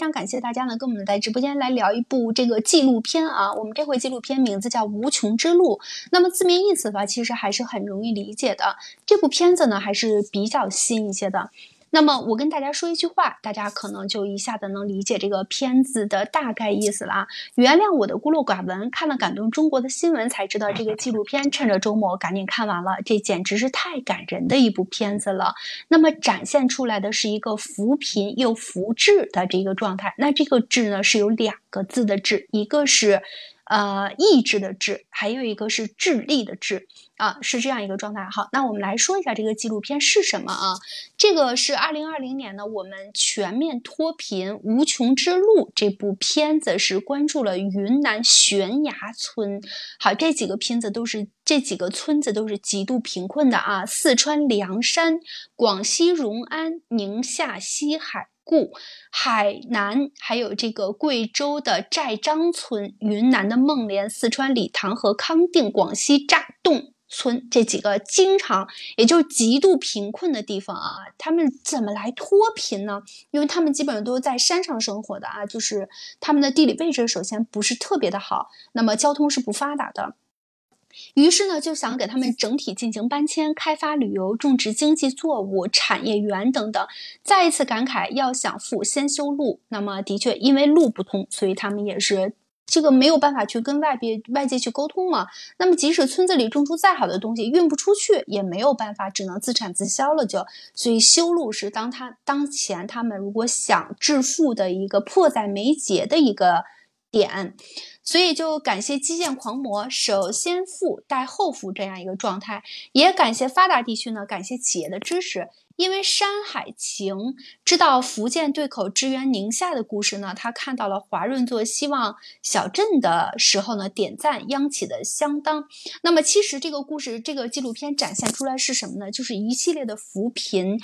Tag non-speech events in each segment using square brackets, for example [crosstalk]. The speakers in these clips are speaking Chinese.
非常感谢大家呢，跟我们在直播间来聊一部这个纪录片啊。我们这回纪录片名字叫《无穷之路》，那么字面意思吧，其实还是很容易理解的。这部片子呢，还是比较新一些的。那么我跟大家说一句话，大家可能就一下子能理解这个片子的大概意思了啊。原谅我的孤陋寡闻，看了感动中国的新闻才知道这个纪录片，趁着周末赶紧看完了，这简直是太感人的一部片子了。那么展现出来的是一个扶贫又扶志的这个状态。那这个志呢是有两个字的志，一个是。呃，意志的志，还有一个是智力的智啊，是这样一个状态。好，那我们来说一下这个纪录片是什么啊？这个是二零二零年呢，我们全面脱贫无穷之路这部片子是关注了云南悬崖村。好，这几个片子都是这几个村子都是极度贫困的啊，四川凉山、广西融安、宁夏西海。故海南还有这个贵州的寨张村、云南的孟连、四川理塘和康定、广西乍洞村这几个经常也就是极度贫困的地方啊，他们怎么来脱贫呢？因为他们基本上都是在山上生活的啊，就是他们的地理位置首先不是特别的好，那么交通是不发达的。于是呢，就想给他们整体进行搬迁、开发旅游、种植经济作物、产业园等等。再一次感慨，要想富，先修路。那么，的确，因为路不通，所以他们也是这个没有办法去跟外边外界去沟通嘛。那么，即使村子里种出再好的东西，运不出去，也没有办法，只能自产自销了。就所以，修路是当他当前他们如果想致富的一个迫在眉睫的一个点。所以就感谢基建狂魔，首先富带后富这样一个状态，也感谢发达地区呢，感谢企业的支持。因为《山海情》知道福建对口支援宁夏的故事呢，他看到了华润做希望小镇的时候呢，点赞央企的相当。那么其实这个故事，这个纪录片展现出来是什么呢？就是一系列的扶贫，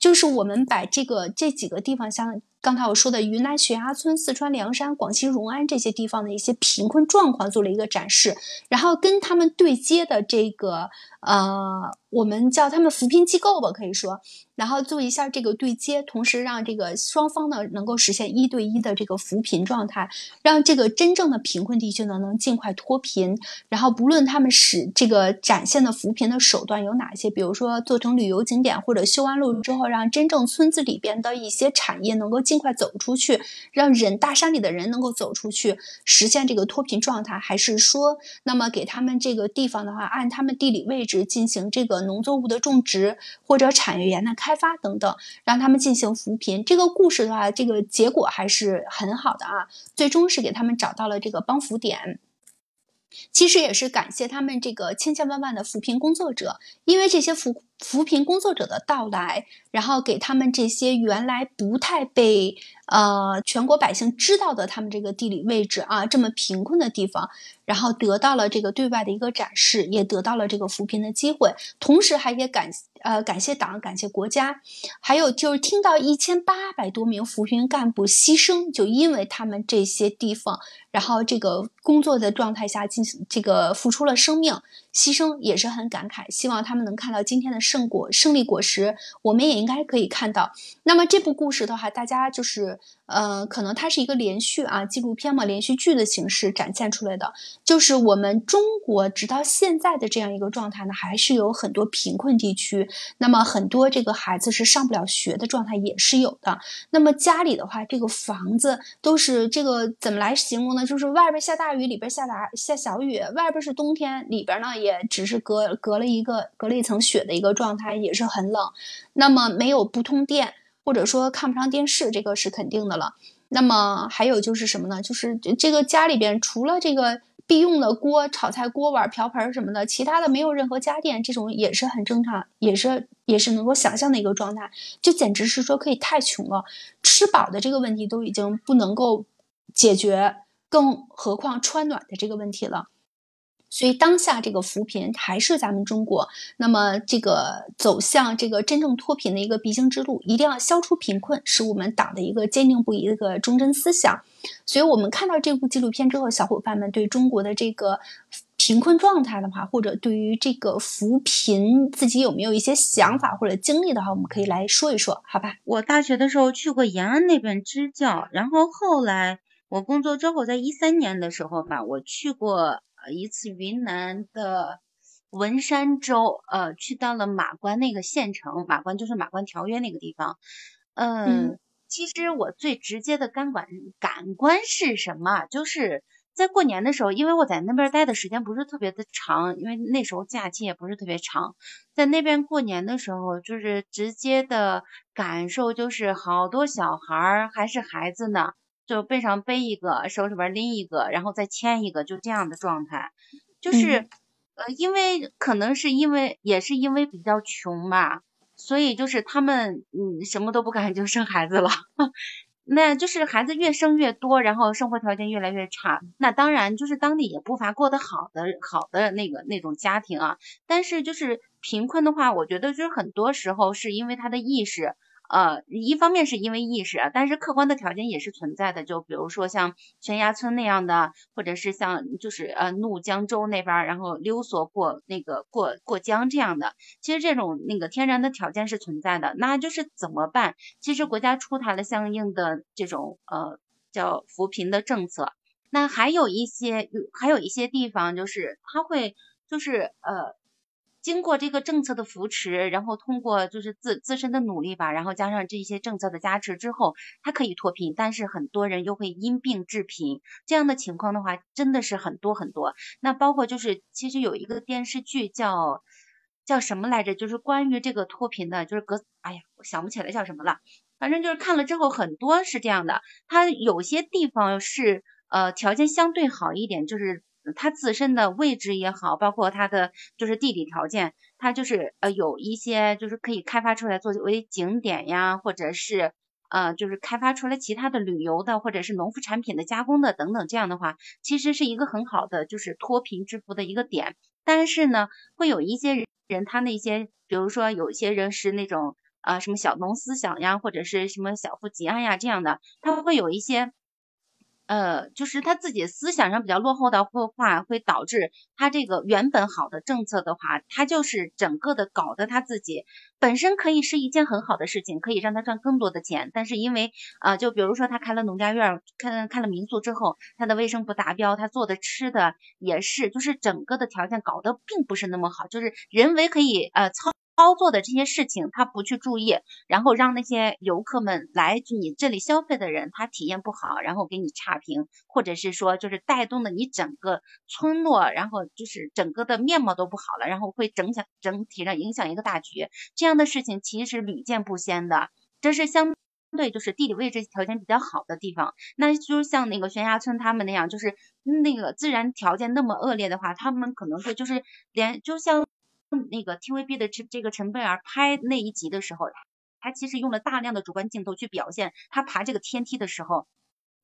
就是我们把这个这几个地方，相刚才我说的云南悬崖村、四川凉山、广西融安这些地方的一些贫困状况做了一个展示，然后跟他们对接的这个。呃，我们叫他们扶贫机构吧，可以说，然后做一下这个对接，同时让这个双方呢能够实现一对一的这个扶贫状态，让这个真正的贫困地区呢能尽快脱贫。然后不论他们使这个展现的扶贫的手段有哪些，比如说做成旅游景点，或者修完路之后让真正村子里边的一些产业能够尽快走出去，让人大山里的人能够走出去，实现这个脱贫状态，还是说，那么给他们这个地方的话，按他们地理位置。进行这个农作物的种植或者产业园的开开发等等，让他们进行扶贫。这个故事的话，这个结果还是很好的啊，最终是给他们找到了这个帮扶点。其实也是感谢他们这个千千万万的扶贫工作者，因为这些扶扶贫工作者的到来，然后给他们这些原来不太被呃全国百姓知道的他们这个地理位置啊这么贫困的地方。然后得到了这个对外的一个展示，也得到了这个扶贫的机会，同时还也感呃感谢党，感谢国家，还有就是听到一千八百多名扶贫干部牺牲，就因为他们这些地方，然后这个工作的状态下进行这个付出了生命。牺牲也是很感慨，希望他们能看到今天的胜果、胜利果实。我们也应该可以看到。那么这部故事的话，大家就是，呃，可能它是一个连续啊，纪录片嘛，连续剧的形式展现出来的，就是我们中国直到现在的这样一个状态呢，还是有很多贫困地区，那么很多这个孩子是上不了学的状态也是有的。那么家里的话，这个房子都是这个怎么来形容呢？就是外边下大雨，里边下大下小雨，外边是冬天，里边呢。也只是隔隔了一个隔了一层雪的一个状态，也是很冷。那么没有不通电，或者说看不上电视，这个是肯定的了。那么还有就是什么呢？就是这个家里边除了这个必用的锅、炒菜锅碗瓢盆什么的，其他的没有任何家电，这种也是很正常，也是也是能够想象的一个状态。就简直是说可以太穷了，吃饱的这个问题都已经不能够解决，更何况穿暖的这个问题了。所以当下这个扶贫还是咱们中国，那么这个走向这个真正脱贫的一个必经之路，一定要消除贫困，是我们党的一个坚定不移的一个忠贞思想。所以我们看到这部纪录片之后，小伙伴们对中国的这个。贫困状态的话，或者对于这个扶贫自己有没有一些想法或者经历的话，我们可以来说一说，好吧？我大学的时候去过延安那边支教，然后后来我工作之后，在一三年的时候吧，我去过一次云南的文山州，呃，去到了马关那个县城，马关就是马关条约那个地方，嗯。其实我最直接的感官感官是什么？就是在过年的时候，因为我在那边待的时间不是特别的长，因为那时候假期也不是特别长，在那边过年的时候，就是直接的感受就是好多小孩儿还是孩子呢，就背上背一个，手里边拎一个，然后再牵一个，就这样的状态。就是呃，因为可能是因为也是因为比较穷吧。所以就是他们，嗯，什么都不敢就生孩子了，[laughs] 那就是孩子越生越多，然后生活条件越来越差。那当然就是当地也不乏过得好的好的那个那种家庭啊，但是就是贫困的话，我觉得就是很多时候是因为他的意识。呃，一方面是因为意识，但是客观的条件也是存在的。就比如说像悬崖村那样的，或者是像就是呃怒江州那边，然后溜索过那个过过江这样的，其实这种那个天然的条件是存在的。那就是怎么办？其实国家出台了相应的这种呃叫扶贫的政策。那还有一些还有一些地方就是他会就是呃。经过这个政策的扶持，然后通过就是自自身的努力吧，然后加上这些政策的加持之后，它可以脱贫。但是很多人又会因病致贫，这样的情况的话，真的是很多很多。那包括就是其实有一个电视剧叫叫什么来着，就是关于这个脱贫的，就是隔哎呀，我想不起来叫什么了。反正就是看了之后，很多是这样的。它有些地方是呃条件相对好一点，就是。它自身的位置也好，包括它的就是地理条件，它就是呃有一些就是可以开发出来作为景点呀，或者是呃就是开发出来其他的旅游的，或者是农副产品的加工的等等，这样的话其实是一个很好的就是脱贫致富的一个点。但是呢，会有一些人他那些，比如说有一些人是那种啊什么小农思想呀，或者是什么小富即安呀这样的，他会有一些。呃，就是他自己思想上比较落后的话，会导致他这个原本好的政策的话，他就是整个的搞得他自己本身可以是一件很好的事情，可以让他赚更多的钱，但是因为啊，就比如说他开了农家院，开开了民宿之后，他的卫生不达标，他做的吃的也是，就是整个的条件搞得并不是那么好，就是人为可以呃操。操作的这些事情，他不去注意，然后让那些游客们来你这里消费的人，他体验不好，然后给你差评，或者是说就是带动的你整个村落，然后就是整个的面貌都不好了，然后会整响整体上影响一个大局。这样的事情其实屡见不鲜的，这是相对就是地理位置条件比较好的地方，那就像那个悬崖村他们那样，就是那个自然条件那么恶劣的话，他们可能会就是连就像。那个 TVB 的这这个陈贝儿拍那一集的时候，他其实用了大量的主观镜头去表现他爬这个天梯的时候，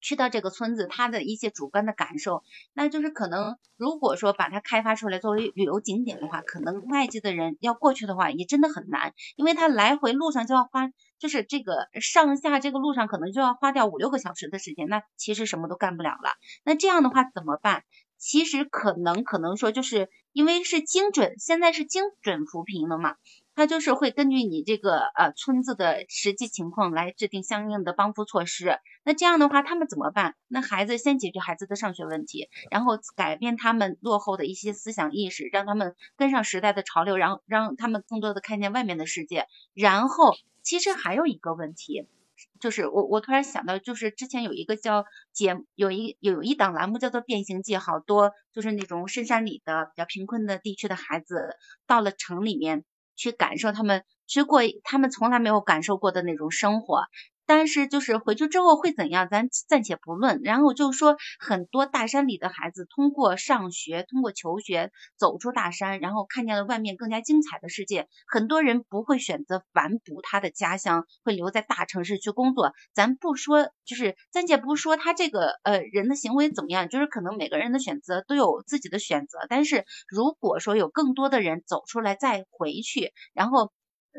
去到这个村子他的一些主观的感受。那就是可能如果说把它开发出来作为旅游景点的话，可能外界的人要过去的话也真的很难，因为他来回路上就要花，就是这个上下这个路上可能就要花掉五六个小时的时间，那其实什么都干不了了。那这样的话怎么办？其实可能可能说，就是因为是精准，现在是精准扶贫了嘛，它就是会根据你这个呃村子的实际情况来制定相应的帮扶措施。那这样的话，他们怎么办？那孩子先解决孩子的上学问题，然后改变他们落后的一些思想意识，让他们跟上时代的潮流，然后让他们更多的看见外面的世界。然后，其实还有一个问题。就是我，我突然想到，就是之前有一个叫节，有一有一档栏目叫做《变形记》，好多就是那种深山里的比较贫困的地区的孩子，到了城里面去感受他们去过他们从来没有感受过的那种生活。但是就是回去之后会怎样，咱暂且不论。然后就说，很多大山里的孩子通过上学，通过求学，走出大山，然后看见了外面更加精彩的世界。很多人不会选择反哺他的家乡，会留在大城市去工作。咱不说，就是暂且不说他这个呃人的行为怎么样，就是可能每个人的选择都有自己的选择。但是如果说有更多的人走出来再回去，然后。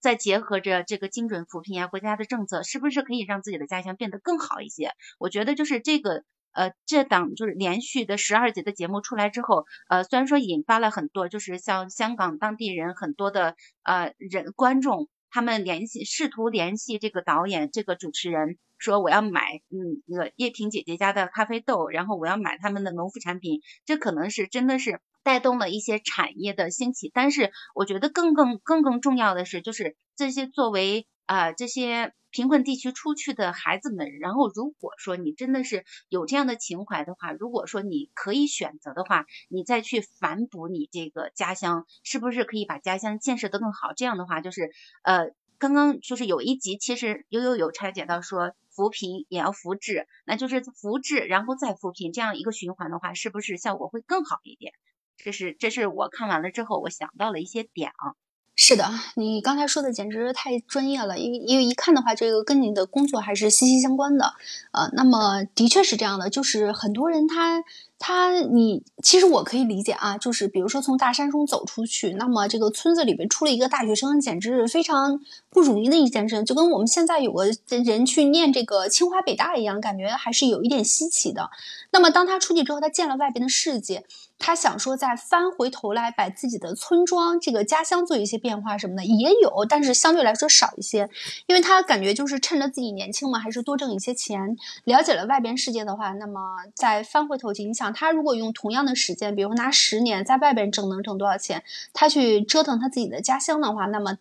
再结合着这个精准扶贫啊，国家的政策是不是可以让自己的家乡变得更好一些？我觉得就是这个呃，这档就是连续的十二集的节目出来之后，呃，虽然说引发了很多，就是像香港当地人很多的呃人观众，他们联系试图联系这个导演这个主持人，说我要买嗯那个叶萍姐姐家的咖啡豆，然后我要买他们的农副产品，这可能是真的是带动了一些产业的兴起。但是我觉得更更更更重要的是，就是这些作为啊这些。贫困地区出去的孩子们，然后如果说你真的是有这样的情怀的话，如果说你可以选择的话，你再去反哺你这个家乡，是不是可以把家乡建设得更好？这样的话，就是呃，刚刚就是有一集，其实悠悠有拆解到说扶贫也要扶志，那就是扶志然后再扶贫，这样一个循环的话，是不是效果会更好一点？这是这是我看完了之后我想到了一些点啊。是的，你刚才说的简直太专业了，因为因为一看的话，这个跟你的工作还是息息相关的，呃，那么的确是这样的，就是很多人他。他，你其实我可以理解啊，就是比如说从大山中走出去，那么这个村子里面出了一个大学生，简直是非常不容易的一件事，就跟我们现在有个人去念这个清华北大一样，感觉还是有一点稀奇的。那么当他出去之后，他见了外边的世界，他想说再翻回头来把自己的村庄、这个家乡做一些变化什么的也有，但是相对来说少一些，因为他感觉就是趁着自己年轻嘛，还是多挣一些钱，了解了外边世界的话，那么再翻回头去，你想。他如果用同样的时间，比如拿十年在外边挣能挣多少钱，他去折腾他自己的家乡的话，那么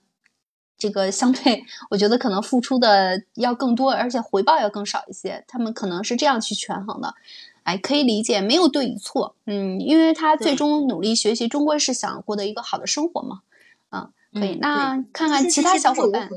这个相对，我觉得可能付出的要更多，而且回报要更少一些。他们可能是这样去权衡的，哎，可以理解，没有对与错，嗯，因为他最终努力学习，终归是想过得一个好的生活嘛，嗯，可以。那看看其他小伙伴，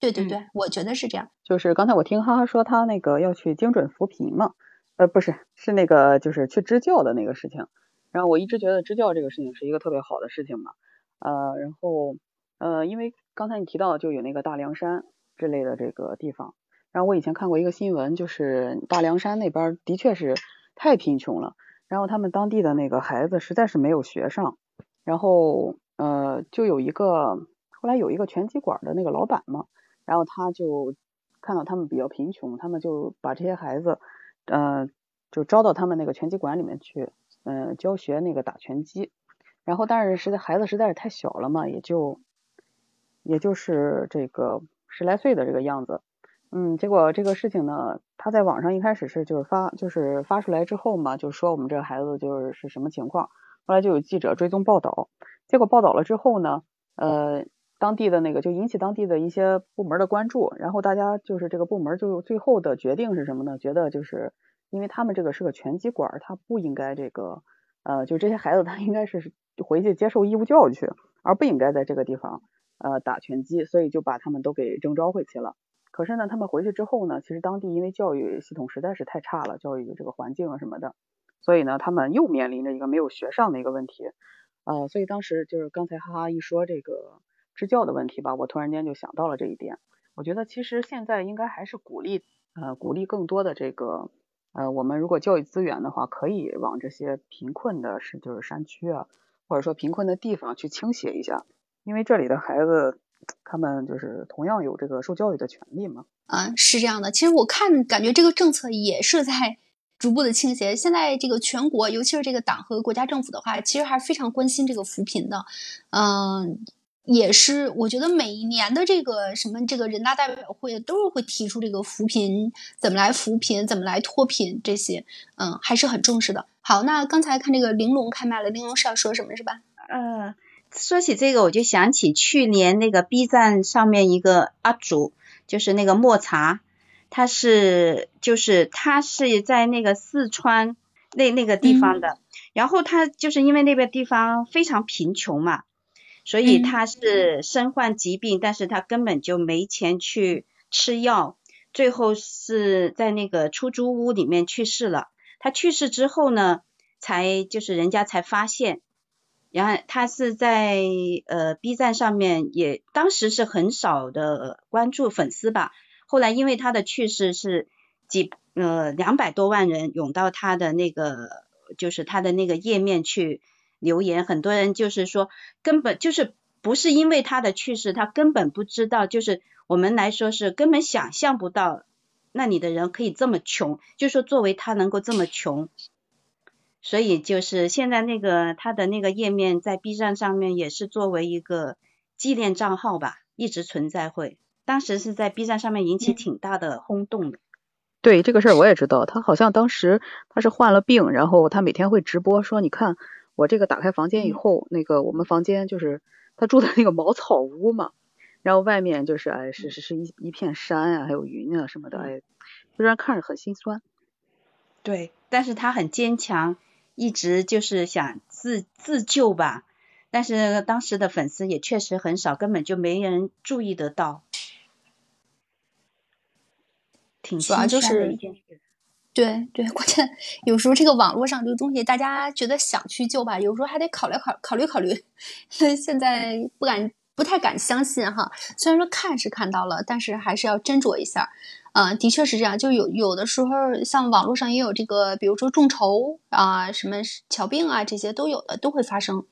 对对对，我觉得是这样。就是刚才我听哈哈说他那个要去精准扶贫嘛。呃，不是，是那个，就是去支教的那个事情。然后我一直觉得支教这个事情是一个特别好的事情嘛。呃，然后呃，因为刚才你提到就有那个大凉山之类的这个地方。然后我以前看过一个新闻，就是大凉山那边的确是太贫穷了。然后他们当地的那个孩子实在是没有学上。然后呃，就有一个后来有一个拳击馆的那个老板嘛，然后他就看到他们比较贫穷，他们就把这些孩子。嗯，就招到他们那个拳击馆里面去，嗯，教学那个打拳击。然后，但是实在孩子实在是太小了嘛，也就也就是这个十来岁的这个样子。嗯，结果这个事情呢，他在网上一开始是就是发就是发出来之后嘛，就说我们这个孩子就是是什么情况。后来就有记者追踪报道，结果报道了之后呢，呃。当地的那个就引起当地的一些部门的关注，然后大家就是这个部门就最后的决定是什么呢？觉得就是因为他们这个是个拳击馆，他不应该这个呃，就这些孩子他应该是回去接受义务教育去，而不应该在这个地方呃打拳击，所以就把他们都给征召回去了。可是呢，他们回去之后呢，其实当地因为教育系统实在是太差了，教育这个环境啊什么的，所以呢，他们又面临着一个没有学上的一个问题。呃，所以当时就是刚才哈哈一说这个。支教的问题吧，我突然间就想到了这一点。我觉得其实现在应该还是鼓励呃鼓励更多的这个呃我们如果教育资源的话，可以往这些贫困的是就是山区啊，或者说贫困的地方去倾斜一下，因为这里的孩子他们就是同样有这个受教育的权利嘛。啊，是这样的。其实我看感觉这个政策也是在 [laughs] 逐步的倾斜。现在这个全国，尤其是这个党和国家政府的话，其实还是非常关心这个扶贫的。嗯。也是，我觉得每一年的这个什么这个人大代表会都是会提出这个扶贫怎么来扶贫，怎么来脱贫这些，嗯，还是很重视的。好，那刚才看这个玲珑开麦了，玲珑是要说什么是吧？嗯，说起这个，我就想起去年那个 B 站上面一个 UP 主，就是那个抹茶，他是就是他是在那个四川那那个地方的，然后他就是因为那个地方非常贫穷嘛。所以他是身患疾病，但是他根本就没钱去吃药，最后是在那个出租屋里面去世了。他去世之后呢，才就是人家才发现，然后他是在呃 B 站上面也当时是很少的关注粉丝吧，后来因为他的去世是几呃两百多万人涌到他的那个就是他的那个页面去。留言很多人就是说，根本就是不是因为他的去世，他根本不知道，就是我们来说是根本想象不到那里的人可以这么穷，就说作为他能够这么穷，所以就是现在那个他的那个页面在 B 站上面也是作为一个纪念账号吧，一直存在会。当时是在 B 站上面引起挺大的轰动的。对这个事儿我也知道，他好像当时他是患了病，然后他每天会直播说，你看我这个打开房间以后，那个我们房间就是他住的那个茅草屋嘛，然后外面就是哎是是是一一片山啊，还有云啊什么的，哎，就让人看着很心酸。对，但是他很坚强，一直就是想自自救吧，但是当时的粉丝也确实很少，根本就没人注意得到。挺主要就是对对，关键有时候这个网络上这个东西，大家觉得想去救吧，有时候还得考虑考考虑考虑。[laughs] 现在不敢不太敢相信哈，虽然说看是看到了，但是还是要斟酌一下。嗯，的确是这样，就有有的时候像网络上也有这个，比如说众筹啊，什么瞧病啊，这些都有的，都会发生。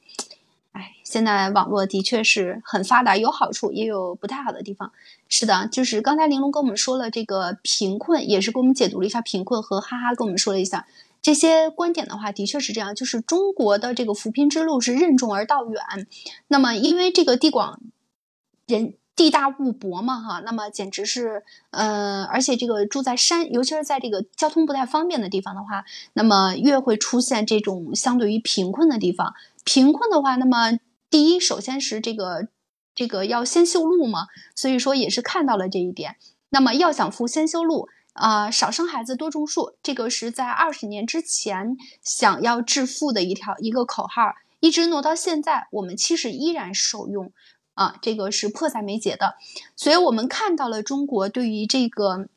哎，现在网络的确是很发达，有好处也有不太好的地方。是的，就是刚才玲珑跟我们说了这个贫困，也是跟我们解读了一下贫困，和哈哈跟我们说了一下这些观点的话，的确是这样。就是中国的这个扶贫之路是任重而道远。那么因为这个地广人地大物博嘛，哈，那么简直是，呃，而且这个住在山，尤其是在这个交通不太方便的地方的话，那么越会出现这种相对于贫困的地方。贫困的话，那么第一，首先是这个这个要先修路嘛，所以说也是看到了这一点。那么要想富，先修路啊，少生孩子，多种树，这个是在二十年之前想要致富的一条一个口号，一直挪到现在，我们其实依然受用啊，这个是迫在眉睫的。所以我们看到了中国对于这个。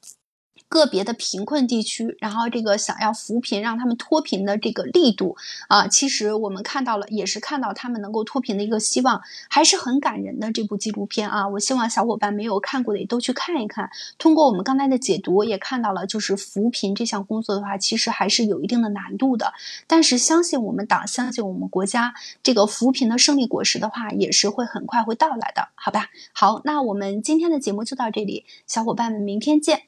个别的贫困地区，然后这个想要扶贫，让他们脱贫的这个力度啊，其实我们看到了，也是看到他们能够脱贫的一个希望，还是很感人的这部纪录片啊。我希望小伙伴没有看过的也都去看一看。通过我们刚才的解读，也看到了，就是扶贫这项工作的话，其实还是有一定的难度的。但是相信我们党，相信我们国家，这个扶贫的胜利果实的话，也是会很快会到来的，好吧？好，那我们今天的节目就到这里，小伙伴们，明天见。